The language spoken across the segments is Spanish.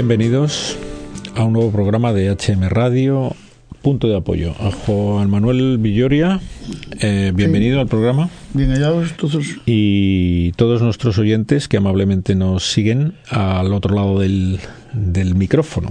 bienvenidos a un nuevo programa de HM Radio, Punto de Apoyo. A Juan Manuel Villoria, eh, bienvenido al programa. Bien hallados todos. Y todos nuestros oyentes que amablemente nos siguen al otro lado del, del micrófono.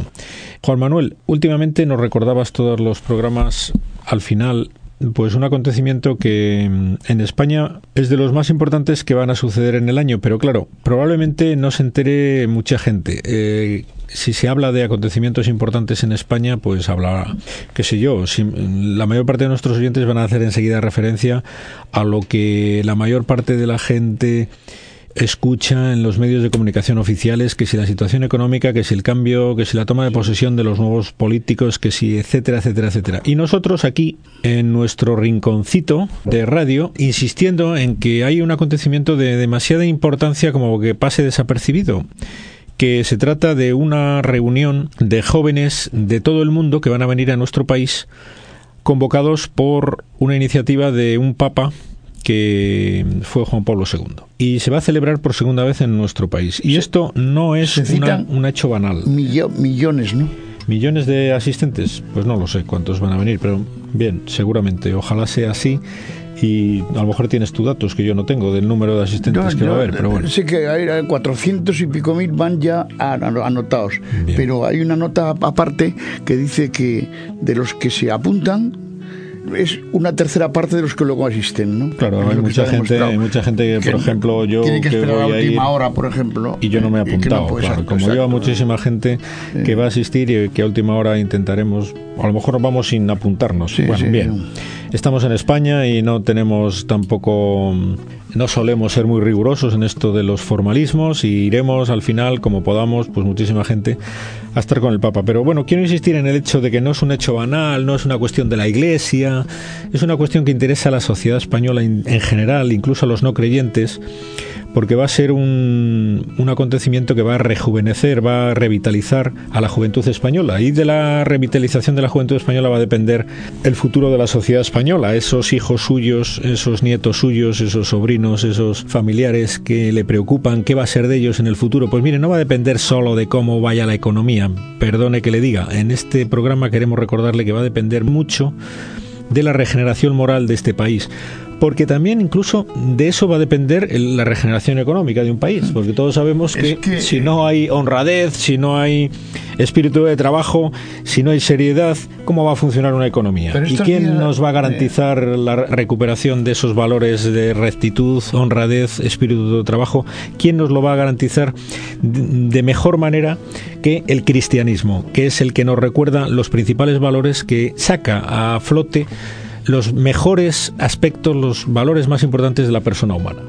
Juan Manuel, últimamente nos recordabas todos los programas al final pues un acontecimiento que mm, en España es de los más importantes que van a suceder en el año, pero claro, probablemente no se entere mucha gente. Eh, si se habla de acontecimientos importantes en España, pues hablará, qué sé yo, la mayor parte de nuestros oyentes van a hacer enseguida referencia a lo que la mayor parte de la gente escucha en los medios de comunicación oficiales que si la situación económica, que si el cambio, que si la toma de posesión de los nuevos políticos, que si etcétera, etcétera, etcétera. Y nosotros aquí, en nuestro rinconcito de radio, insistiendo en que hay un acontecimiento de demasiada importancia como que pase desapercibido que se trata de una reunión de jóvenes de todo el mundo que van a venir a nuestro país convocados por una iniciativa de un papa que fue Juan Pablo II. Y se va a celebrar por segunda vez en nuestro país. Y esto no es un hecho banal. millones, ¿no? ¿Millones de asistentes? Pues no lo sé cuántos van a venir, pero bien, seguramente. Ojalá sea así y a lo mejor tienes tus datos que yo no tengo del número de asistentes que va a haber, pero bueno. Sé que hay 400 y pico mil van ya anotados, pero hay una nota aparte que dice que de los que se apuntan es una tercera parte de los que luego asisten, ¿no? Claro, hay mucha gente, hay mucha gente que, por ejemplo, yo tiene que, esperar a la última hora, por ejemplo, y yo no me he apuntado. claro, como lleva muchísima gente que va a asistir y que a última hora intentaremos, a lo mejor vamos sin apuntarnos. bueno, bien. Estamos en España y no tenemos tampoco, no solemos ser muy rigurosos en esto de los formalismos y iremos al final, como podamos, pues muchísima gente a estar con el Papa. Pero bueno, quiero insistir en el hecho de que no es un hecho banal, no es una cuestión de la Iglesia, es una cuestión que interesa a la sociedad española en general, incluso a los no creyentes porque va a ser un, un, acontecimiento que va a rejuvenecer, va a revitalizar a la juventud española. Y de la revitalización de la juventud española va a depender el futuro de la sociedad española. Esos hijos suyos, esos nietos suyos, esos sobrinos, esos familiares que le preocupan, ¿qué va a ser de ellos en el futuro? Pues mire, no va a depender solo de cómo vaya la economía. Perdone que le diga, en este programa queremos recordarle que va a depender mucho de la regeneración moral de este país porque también incluso de eso va a depender la regeneración económica de un país, porque todos sabemos que, si no hay honradez, si no hay espíritu de trabajo, si no hay seriedad, ¿cómo va a funcionar una economía? ¿Y quién nos va a garantizar la recuperación de esos valores de rectitud, honradez, espíritu de trabajo? ¿Quién nos lo va a garantizar de mejor manera que el cristianismo, que es el que nos recuerda los principales valores que saca a flote los mejores aspectos, los valores más importantes de la persona humana.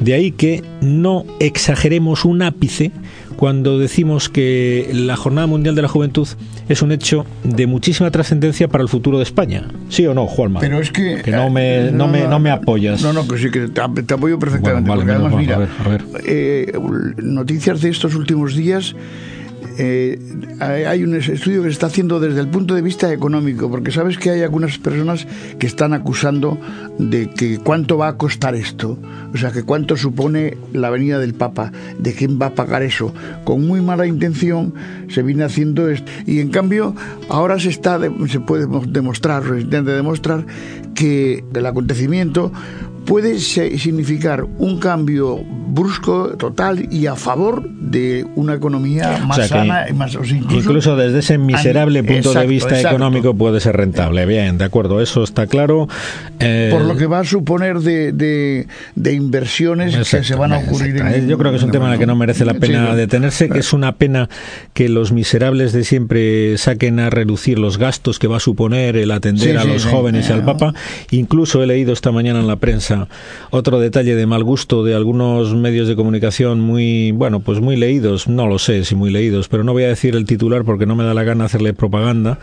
De ahí que no exageremos un ápice cuando decimos que la Jornada Mundial de la Juventud es un hecho de muchísima trascendencia para el futuro de España. ¿Sí o no, Juanma? Pero es que... Que no me, no, me, no me apoyas. No, no, que sí, que te, apoyo perfectamente. porque además, mira, a ver, eh, noticias de estos últimos días eh, hay un estudio que se está haciendo desde el punto de vista económico, porque sabes que hay algunas personas que están acusando de que cuánto va a costar esto, o sea, que cuánto supone la venida del Papa, de quién va a pagar eso. Con muy mala intención se viene haciendo esto. Y en cambio, ahora se, está, se puede demostrar, se intenta demostrar que el acontecimiento puede significar un cambio brusco, total y a favor de una economía más sana y más incluso, desde ese miserable punto de vista económico puede ser rentable. Bien, de acuerdo, eso está claro. Eh, Por lo que va a suponer de, de, inversiones que se van a ocurrir. En, Yo creo que es un tema en el que no merece la pena detenerse, que es una pena que los miserables de siempre saquen a reducir los gastos que va a suponer el atender a los jóvenes y al Papa. Incluso he leído esta mañana en la prensa otro detalle de mal gusto de algunos medios de comunicación muy, bueno, pues muy leídos, no lo sé si muy leídos, pero no voy a decir el titular porque no me da la gana hacerle propaganda.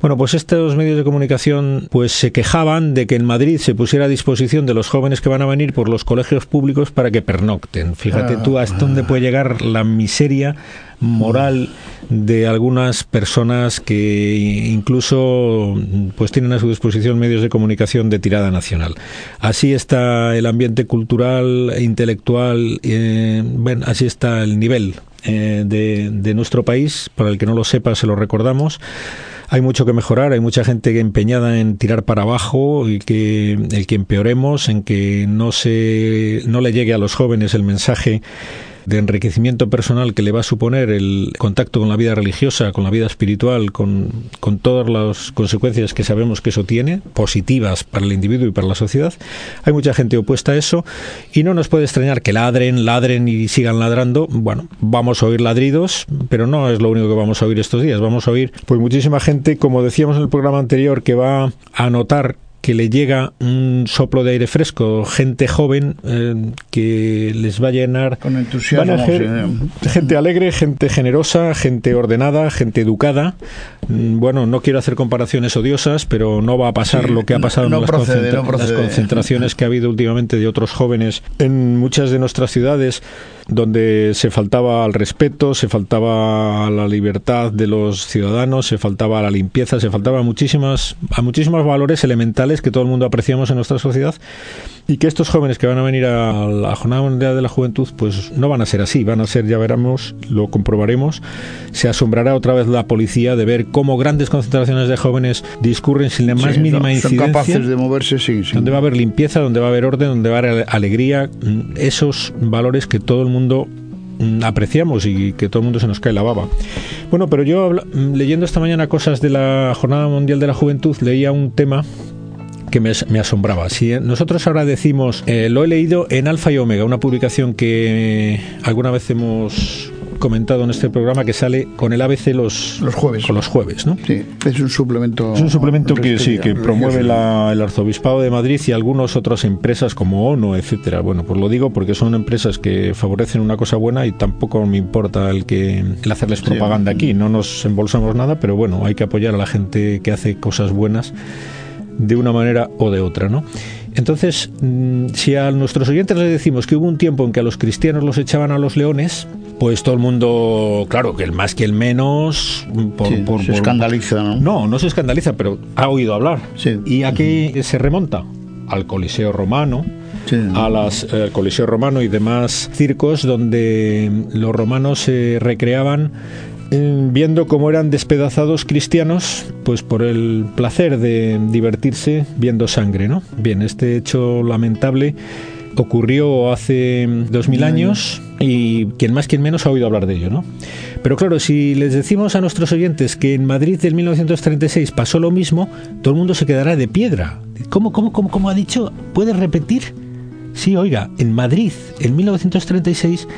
Bueno, pues estos medios de comunicación pues se quejaban de que en Madrid se pusiera a disposición de los jóvenes que van a venir por los colegios públicos para que pernocten. Fíjate tú hasta dónde puede llegar la miseria moral de algunas personas que incluso pues tienen a su disposición medios de comunicación de tirada nacional. Así está el ambiente cultural intelectual, eh, así está el nivel eh, de, de nuestro país, para el que no lo sepa se lo recordamos, hay mucho que mejorar, hay mucha gente empeñada en tirar para abajo y que el que empeoremos, en que no se no le llegue a los jóvenes el mensaje de enriquecimiento personal que le va a suponer el contacto con la vida religiosa, con la vida espiritual, con, con todas las consecuencias que sabemos que eso tiene, positivas para el individuo y para la sociedad. Hay mucha gente opuesta a eso y no nos puede extrañar que ladren, ladren y sigan ladrando. Bueno, vamos a oír ladridos, pero no es lo único que vamos a oír estos días. Vamos a oír pues muchísima gente, como decíamos en el programa anterior, que va a notar que le llega un soplo de aire fresco, gente joven eh, que les va a llenar. Con entusiasmo. gente alegre, gente generosa, gente ordenada, gente educada. Mm, bueno, no quiero hacer comparaciones odiosas, pero no va a pasar lo que ha pasado en las, las concentraciones que ha habido últimamente de otros jóvenes en muchas de nuestras ciudades donde se faltaba al respeto, se faltaba a la libertad de los ciudadanos, se faltaba a la limpieza, se faltaba a muchísimas a muchísimos valores elementales que todo el mundo apreciamos en nuestra sociedad y que estos jóvenes que van a venir a la Jornada Mundial de la Juventud pues no van a ser así, van a ser, ya veremos, lo comprobaremos, se asombrará otra vez la policía de ver cómo grandes concentraciones de jóvenes discurren sin la más mínima incidencia. Son capaces de moverse, sí, Donde va a haber limpieza, donde va a haber orden, donde va a haber alegría, esos valores que todo el mundo Mm, apreciamos y que todo el mundo se nos cae la baba. Bueno, pero yo mm, leyendo esta mañana cosas de la Jornada Mundial de la Juventud, leía un tema que me, asombraba. Si nosotros ahora decimos, eh, lo he leído en Alfa y Omega, una publicación que alguna vez hemos comentado en este programa que sale con el ABC los, los jueves. Con los jueves, ¿no? Sí, es un suplemento. Es un suplemento que sí, que promueve el Arzobispado de Madrid y algunas otras empresas como ONU, etcétera. Bueno, pues lo digo porque son empresas que favorecen una cosa buena y tampoco me importa el que el hacerles propaganda aquí. No nos embolsamos nada, pero bueno, hay que apoyar a la gente que hace cosas buenas de una manera o de otra, ¿no? Entonces, mm, si a nuestros oyentes les decimos que hubo un tiempo en que a los cristianos los echaban a los leones, pues todo el mundo, claro, que el más que el menos... Por, se escandaliza, ¿no? No, no se escandaliza, pero ha oído hablar. ¿Y a qué se remonta? Al Coliseo Romano, a las eh, Coliseo Romano y demás circos donde los romanos se recreaban eh, viendo cómo eran despedazados cristianos, pues por el placer de divertirse viendo sangre, ¿no? Bien, este hecho lamentable ocurrió hace dos mil años y quien más, quien menos ha oído hablar de ello, ¿no? Pero claro, si les decimos a nuestros oyentes que en Madrid del 1936 pasó lo mismo, todo el mundo se quedará de piedra. ¿Cómo, cómo, cómo, cómo ha dicho? ¿Puedes repetir? Sí, oiga, en Madrid, en 1936,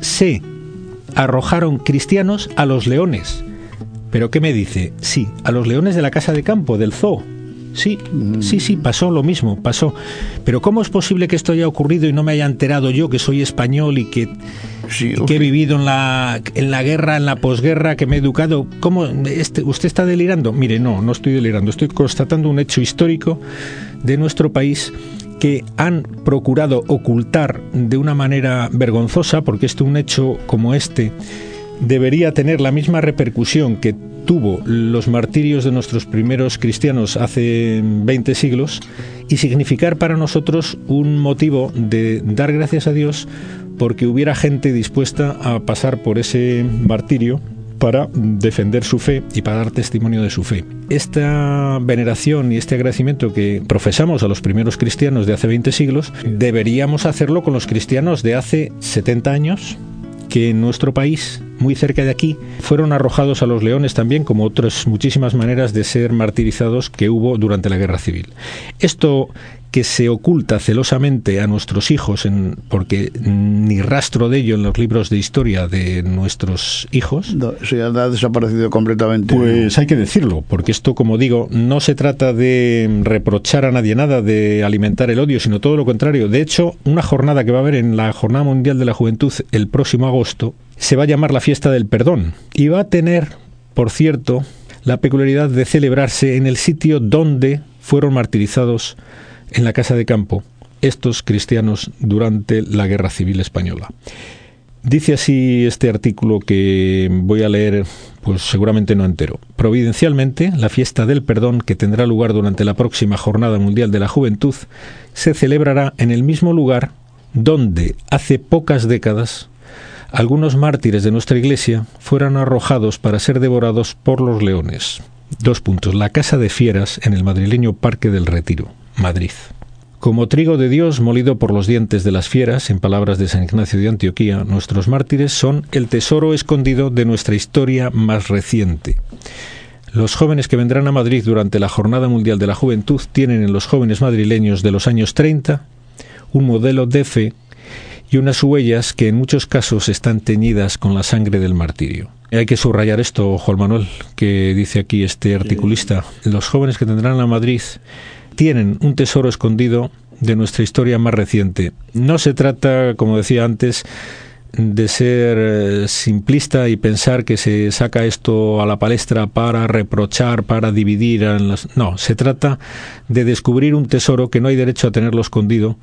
se arrojaron cristianos a los leones. ¿Pero qué me dice? Sí, a los leones de la casa de campo, del zoo. Sí, sí, sí, pasó lo mismo, pasó. Pero ¿cómo es posible que esto haya ocurrido y no me haya enterado yo, que soy español y que, que he vivido en la, en la guerra, en la posguerra, que me he educado? ¿Cómo este, usted está delirando? Mire, no, no estoy delirando, estoy constatando un hecho histórico de nuestro país que han procurado ocultar de una manera vergonzosa, porque esto, un hecho como este debería tener la misma repercusión que tuvo los martirios de nuestros primeros cristianos hace 20 siglos y significar para nosotros un motivo de dar gracias a Dios porque hubiera gente dispuesta a pasar por ese martirio para defender su fe y para dar testimonio de su fe. Esta veneración y este agradecimiento que profesamos a los primeros cristianos de hace 20 siglos, deberíamos hacerlo con los cristianos de hace 70 años, que en nuestro país, muy cerca de aquí, fueron arrojados a los leones también, como otras muchísimas maneras de ser martirizados que hubo durante la guerra civil. Esto que se oculta celosamente a nuestros hijos, en, porque ni rastro de ello en los libros de historia de nuestros hijos. No, se ha desaparecido completamente. Pues hay que decirlo, porque esto, como digo, no se trata de reprochar a nadie nada, de alimentar el odio, sino todo lo contrario. De hecho, una jornada que va a haber en la Jornada Mundial de la Juventud el próximo agosto se va a llamar la Fiesta del Perdón y va a tener, por cierto, la peculiaridad de celebrarse en el sitio donde fueron martirizados en la casa de campo estos cristianos durante la Guerra Civil Española. Dice así este artículo que voy a leer, pues seguramente no entero. Providencialmente, la fiesta del perdón que tendrá lugar durante la próxima Jornada Mundial de la Juventud se celebrará en el mismo lugar donde hace pocas décadas algunos mártires de nuestra iglesia fueron arrojados para ser devorados por los leones. Dos puntos. La Casa de Fieras en el madrileño Parque del Retiro, Madrid. Como trigo de Dios molido por los dientes de las fieras, en palabras de San Ignacio de Antioquía, nuestros mártires son el tesoro escondido de nuestra historia más reciente. Los jóvenes que vendrán a Madrid durante la Jornada Mundial de la Juventud tienen en los jóvenes madrileños de los años 30 un modelo de fe y unas huellas que en muchos casos están teñidas con la sangre del martirio. Hay que subrayar esto, Juan Manuel, que dice aquí este articulista. Los jóvenes que tendrán a Madrid tienen un tesoro escondido de nuestra historia más reciente. No se trata, como decía antes, de ser eh, simplista y pensar que se saca esto a la palestra para reprochar, para dividir. No, se trata de descubrir un tesoro que no hay derecho a tenerlo escondido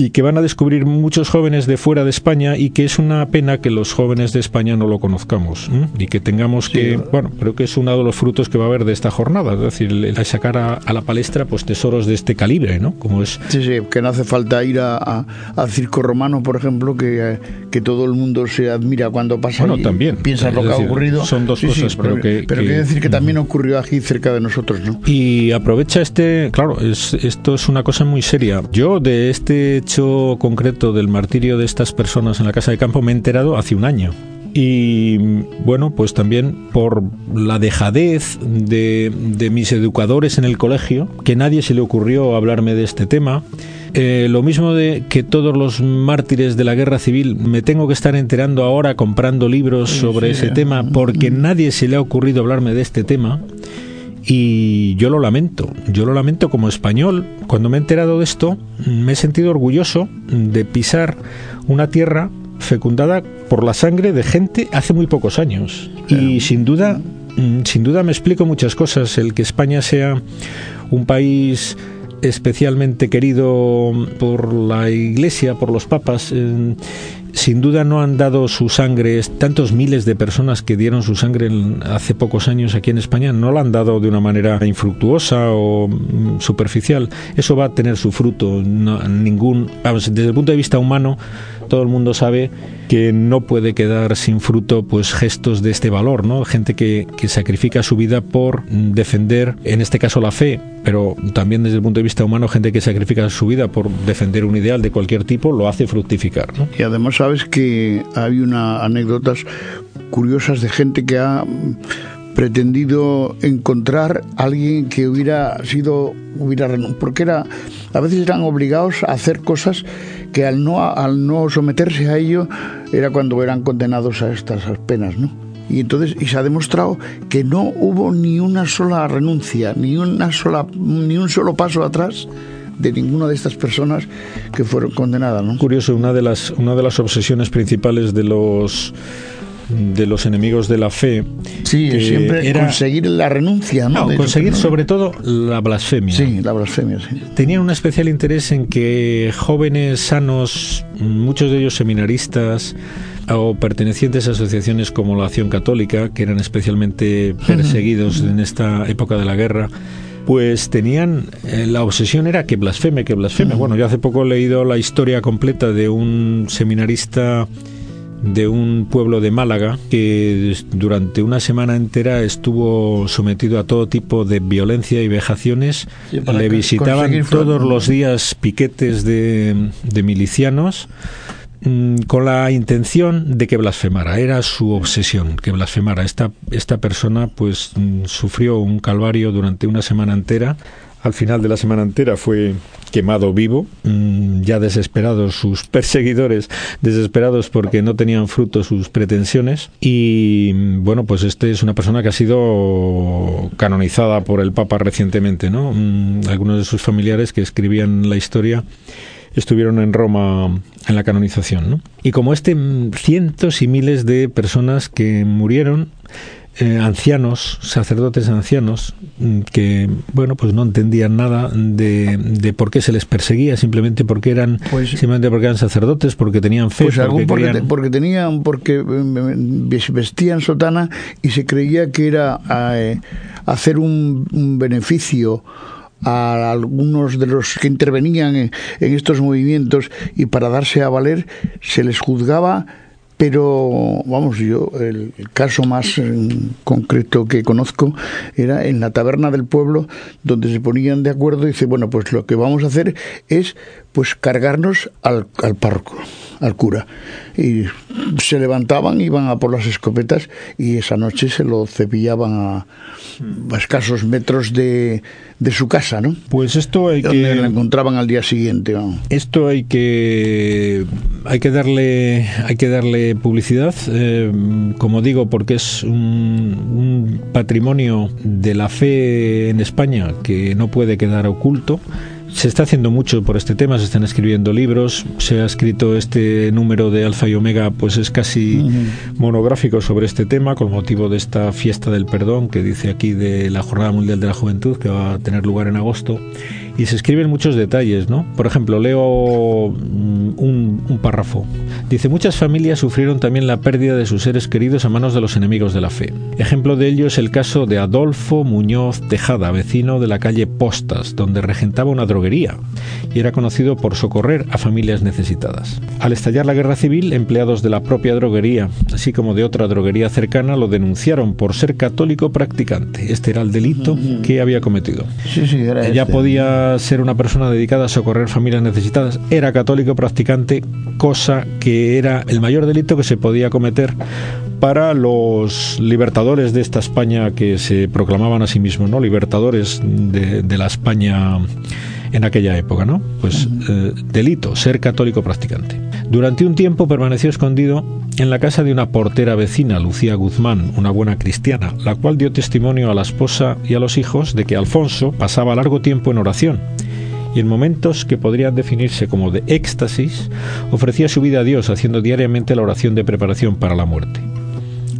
y que van a descubrir muchos jóvenes de fuera de España y que es una pena que los jóvenes de España no lo conozcamos y que tengamos que, bueno, creo que es uno de los frutos que va a haber de esta jornada, es decir, el, sacar a, la palestra pues tesoros de este calibre, ¿no? Como es... Sí, sí, que no hace falta ir a, al circo romano, por ejemplo, que, que todo el mundo se admira cuando pasa bueno, también, piensa lo que ha ocurrido. Son dos cosas, pero, que... Pero quiere decir que también ocurrió aquí cerca de nosotros, ¿no? Y aprovecha este, claro, es, esto es una cosa muy seria. Yo de este hecho concreto del martirio de estas personas en la casa de campo me he enterado hace un año. Y bueno, pues también por la dejadez de, mis educadores en el colegio, que nadie se le ocurrió hablarme de este tema. Eh, lo mismo de que todos los mártires de la guerra civil me tengo que estar enterando ahora comprando libros sobre ese tema porque nadie se le ha ocurrido hablarme de este tema. Y yo lo lamento, yo lo lamento como español. Cuando me he enterado de esto, me he sentido orgulloso de pisar una tierra fecundada por la sangre de gente hace muy pocos años. Y sin duda, mm, sin duda me explico muchas cosas. El que España sea un país especialmente querido por la Iglesia, por los papas, sin duda no han dado su sangre, tantos miles de personas que dieron su sangre hace pocos años aquí en España, no la han dado de una manera infructuosa o mm, superficial. Eso va a tener su fruto. ningún, desde el punto de vista humano, todo el mundo sabe que no puede quedar sin fruto pues gestos de este valor, ¿no? Gente que, que sacrifica su vida por defender, en este caso la fe, pero también desde el punto de vista humano, gente que sacrifica su vida por defender un ideal de cualquier tipo, lo hace fructificar. Y además sabes que hay una anécdotas curiosas de gente que ha pretendido encontrar a alguien que hubiera sido hubiera porque era a veces eran obligados a hacer cosas que al no al no someterse a ello era cuando eran condenados a estas penas, ¿no? Y entonces y se ha demostrado que no hubo ni una sola renuncia, ni una sola ni un solo paso atrás de ninguna de estas personas que fueron condenadas, ¿no? Curioso, una de las una de las obsesiones principales de los de los enemigos de la fe. Sí, siempre era conseguir la renuncia, ¿no? conseguir sobre todo la blasfemia. Sí, la blasfemia, sí. Tenían un especial interés en que jóvenes sanos, muchos de ellos seminaristas, o pertenecientes a asociaciones como la Acción Católica, que eran especialmente perseguidos en esta época de la guerra, pues tenían eh, la obsesión era que blasfeme, que blasfeme. Bueno, yo hace poco he leído la historia completa de un seminarista de un pueblo de Málaga que durante una semana entera estuvo sometido a todo tipo de violencia y vejaciones. Le visitaban todos los días piquetes de, de milicianos mm, con la intención de que blasfemara, era su obsesión, que blasfemara. Esta, esta persona pues mm, sufrió un calvario durante una semana entera al final de la semana entera fue quemado vivo, mm, ya desesperados sus perseguidores, desesperados porque no tenían fruto sus pretensiones. Y mm, bueno, pues este es una persona que ha sido canonizada por el Papa recientemente, ¿no? Mm, algunos de sus familiares que escribían la historia estuvieron en Roma en la canonización, ¿no? Y como este, cientos y miles de personas que murieron eh, ancianos, sacerdotes ancianos, mm, que bueno, pues no entendían nada de, de, por qué se les perseguía, simplemente porque eran pues, simplemente porque eran sacerdotes, porque tenían fe, pues porque, porque, tenían, porque mm, vestían sotana y se creía que era eh, hacer un, beneficio a algunos de los que intervenían en, estos movimientos y para darse a valer se les juzgaba pero vamos, yo el, caso más concreto que conozco era en la taberna del pueblo donde se ponían de acuerdo y dice, bueno, pues lo que vamos a hacer es pues cargarnos al, al párroco, al cura. Y se levantaban, iban a por las escopetas y esa noche se lo cepillaban a, escasos metros de, de, su casa, ¿no? Pues esto hay donde que... la encontraban al día siguiente. Esto hay que hay que darle hay que darle publicidad, eh, como digo, porque es un, un patrimonio de la fe en España que no puede quedar oculto se está haciendo mucho por este tema, se están escribiendo libros, se ha escrito este número de Alfa y Omega, pues es casi monográfico sobre este tema, con motivo de esta fiesta del perdón que dice aquí de la Jornada Mundial de la Juventud, que va a tener lugar en agosto y se escriben muchos detalles, ¿no? Por ejemplo, leo un, párrafo. Dice, muchas familias sufrieron también la pérdida de sus seres queridos a manos de los enemigos de la fe. Ejemplo de ello es el caso de Adolfo Muñoz Tejada, vecino de la calle Postas, donde regentaba una droguería y era conocido por socorrer a familias necesitadas. Al estallar la guerra civil, empleados de la propia droguería, así como de otra droguería cercana, lo denunciaron por ser católico practicante. Este era el delito que había cometido. Sí, sí, era Ya este. podía ser una persona dedicada a socorrer familias necesitadas, era católico practicante, cosa que era el mayor delito que se podía cometer para los libertadores de esta España que se proclamaban a sí mismos, ¿no? Libertadores de, de la España en aquella época, ¿no? Pues eh, delito, ser católico practicante. Durante un tiempo permaneció escondido en la casa de una portera vecina, Lucía Guzmán, una buena cristiana, la cual dio testimonio a la esposa y a los hijos de que Alfonso pasaba largo tiempo en oración y en momentos que podrían definirse como de éxtasis, ofrecía su vida a Dios haciendo diariamente la oración de preparación para la muerte.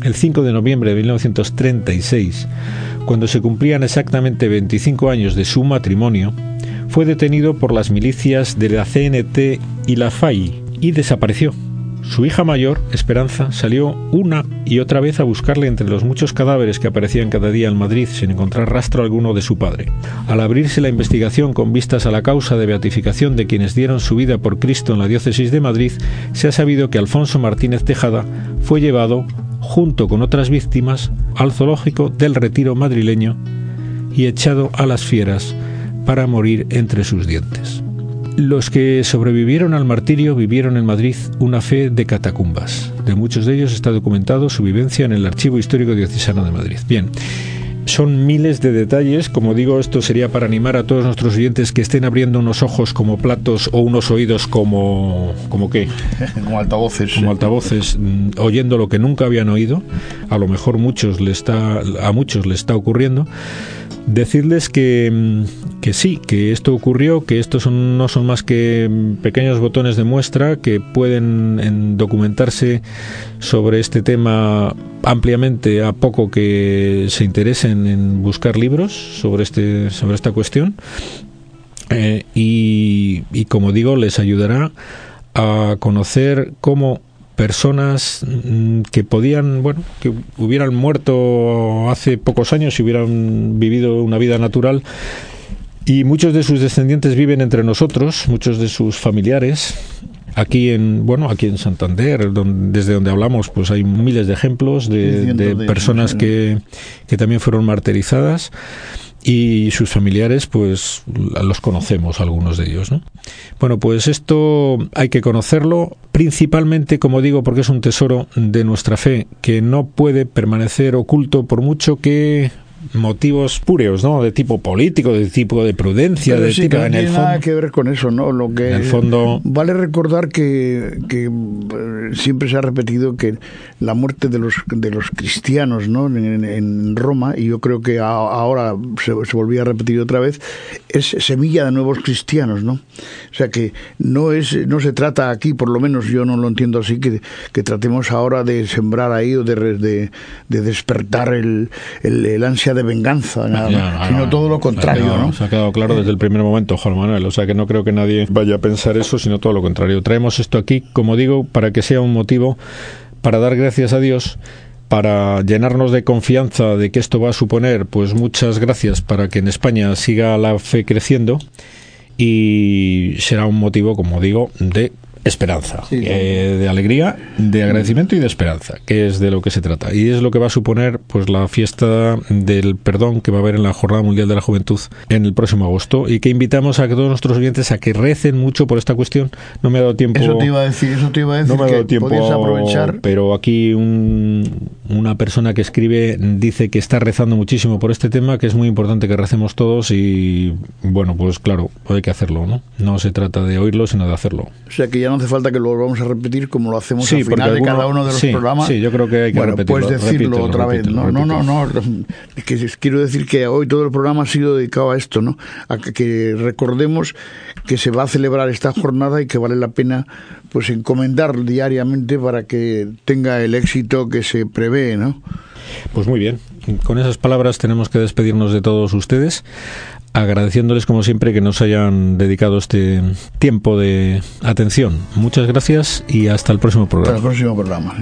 El 5 de noviembre de 1936, cuando se cumplían exactamente 25 años de su matrimonio, fue detenido por las milicias de la CNT y la FAI y desapareció. Su hija mayor, Esperanza, salió una y otra vez a buscarle entre los muchos cadáveres que aparecían cada día en Madrid sin encontrar rastro alguno de su padre. Al abrirse la investigación con vistas a la causa de beatificación de quienes dieron su vida por Cristo en la diócesis de Madrid, se ha sabido que Alfonso Martínez Tejada fue llevado, junto con otras víctimas, al zoológico del retiro madrileño y echado a las fieras para morir entre sus dientes. Los que sobrevivieron al martirio vivieron en Madrid una fe de catacumbas. De muchos de ellos está documentado su vivencia en el Archivo Histórico Diocesano de Madrid. Bien, son miles de detalles. Como digo, esto sería para animar a todos nuestros oyentes que estén abriendo unos ojos como platos o unos oídos como. ¿Como qué? como altavoces. Como altavoces, mm, oyendo lo que nunca habían oído. A lo mejor muchos le está, a muchos le está ocurriendo decirles que, mm, que, sí, que esto ocurrió, que estos son, no son más que mm, pequeños botones de muestra que pueden documentarse sobre este tema ampliamente a poco que se interesen en buscar libros sobre, este, sobre esta cuestión. Eh, y como digo, les ayudará a conocer cómo personas mm, que podían, bueno, que hubieran muerto hace pocos años y hubieran vivido una vida natural. Y muchos de sus descendientes viven entre nosotros, muchos de sus familiares. Aquí en, bueno, aquí en Santander, desde donde hablamos, pues hay miles de ejemplos de, de personas que, que también fueron martirizadas y sus familiares pues los conocemos algunos de ellos ¿no? bueno pues esto hay que conocerlo principalmente como digo porque es un tesoro de nuestra fe que no puede permanecer oculto por mucho que motivos puros, ¿no? De tipo político, de tipo de prudencia, de sí, tipo no en tiene el nada fondo. que ver con eso, ¿no? Lo que En el fondo- vale recordar que, que eh, siempre se ha repetido que la muerte de los de los cristianos, ¿no? En, en Roma y yo creo que a- ahora se, se volvía a repetir otra vez es semilla de nuevos cristianos, ¿no? O sea que no es no se trata aquí, por lo menos yo no lo entiendo así que, que tratemos ahora de sembrar ahí o de, de, de despertar el, el, el ansia de venganza, nada Ya, sino no, todo lo se ha contrario, quedado- ¿no? Se ha quedado claro desde el primer momento, Juan Manuel. O sea que no creo que nadie vaya a pensar eso, sino todo lo contrario. Traemos esto aquí, como digo, para que sea un motivo para dar gracias a Dios para llenarnos de confianza de que esto va a suponer pues muchas gracias para que en España siga la fe creciendo y será un motivo, como digo, de esperanza, eh, de alegría, de agradecimiento y de esperanza, que es de lo que se trata. Y es lo que va a suponer pues la fiesta del perdón que va a haber en la Jornada Mundial de la Juventud en el próximo agosto y que invitamos a todos nuestros oyentes a que recen mucho por esta cuestión. No me ha dado tiempo. Eso te iba a decir, eso te iba a decir. No me ha dado tiempo. aprovechar. Pero aquí una persona que escribe dice que está rezando muchísimo por este tema, que es muy importante que recemos todos y bueno, pues claro, hay que hacerlo, ¿no? No se trata de oírlo, sino de hacerlo. O sea que ya no hace falta que lo vamos a repetir como lo hacemos al final de cada uno de los programas. Sí, yo creo que hay que bueno, repetirlo. Puedes decirlo otra vez. no, no, no, no. Que quiero decir que hoy todo el programa ha sido dedicado a esto, ¿no? A que recordemos que se va a celebrar esta jornada y que vale la pena pues encomendar diariamente para que tenga el éxito que se prevé, ¿no? Pues muy bien. Con esas palabras tenemos que despedirnos de todos ustedes agradeciéndoles como siempre que nos hayan dedicado este tiempo de atención. Muchas gracias y hasta el próximo programa. Hasta el próximo programa.